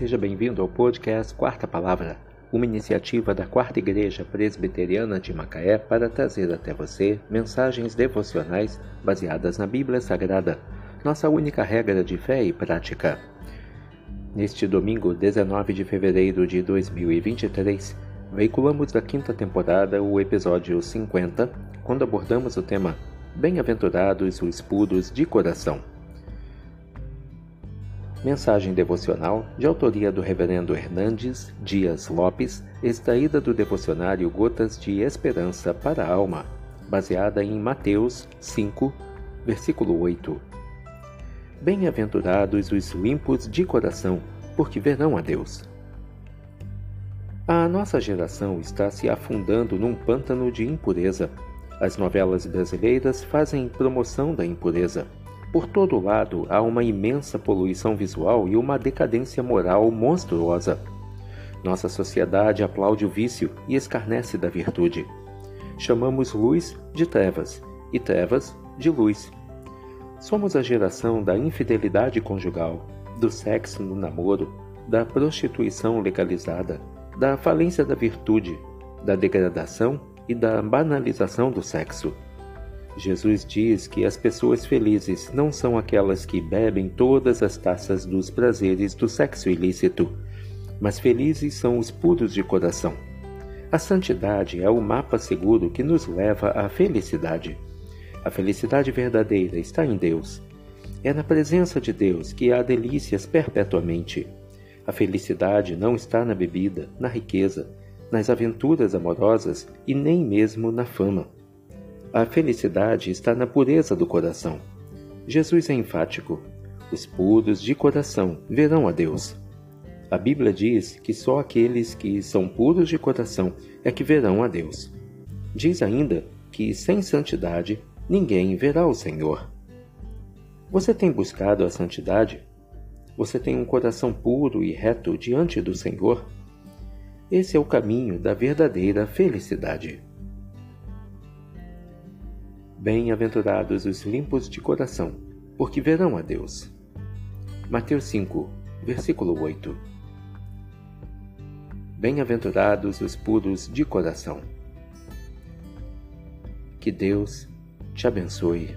Seja bem-vindo ao podcast Quarta Palavra, uma iniciativa da Quarta Igreja Presbiteriana de Macaé para trazer até você mensagens devocionais baseadas na Bíblia Sagrada, nossa única regra de fé e prática. Neste domingo, 19 de fevereiro de 2023, veiculamos da quinta temporada o episódio 50, quando abordamos o tema Bem-aventurados os puros de coração. Mensagem devocional de autoria do Reverendo Hernandes Dias Lopes, extraída do devocionário Gotas de Esperança para a Alma, baseada em Mateus 5, versículo 8. Bem-aventurados os limpos de coração, porque verão a Deus. A nossa geração está se afundando num pântano de impureza. As novelas brasileiras fazem promoção da impureza por todo lado há uma imensa poluição visual e uma decadência moral monstruosa. Nossa sociedade aplaude o vício e escarnece da virtude. Chamamos luz de trevas e trevas de luz. Somos a geração da infidelidade conjugal, do sexo no namoro, da prostituição legalizada, da falência da virtude, da degradação e da banalização do sexo. Jesus diz que as pessoas felizes não são aquelas que bebem todas as taças dos prazeres do sexo ilícito, mas felizes são os puros de coração. A santidade é o mapa seguro que nos leva à felicidade. A felicidade verdadeira está em Deus. É na presença de Deus que há delícias perpetuamente. A felicidade não está na bebida, na riqueza, nas aventuras amorosas e nem mesmo na fama. A felicidade está na pureza do coração. Jesus é enfático: os puros de coração verão a Deus. A Bíblia diz que só aqueles que são puros de coração é que verão a Deus. Diz ainda que sem santidade ninguém verá o Senhor. Você tem buscado a santidade? Você tem um coração puro e reto diante do Senhor? Esse é o caminho da verdadeira felicidade. Bem-aventurados os limpos de coração, porque verão a Deus. Mateus 5, versículo 8. Bem-aventurados os puros de coração. Que Deus te abençoe.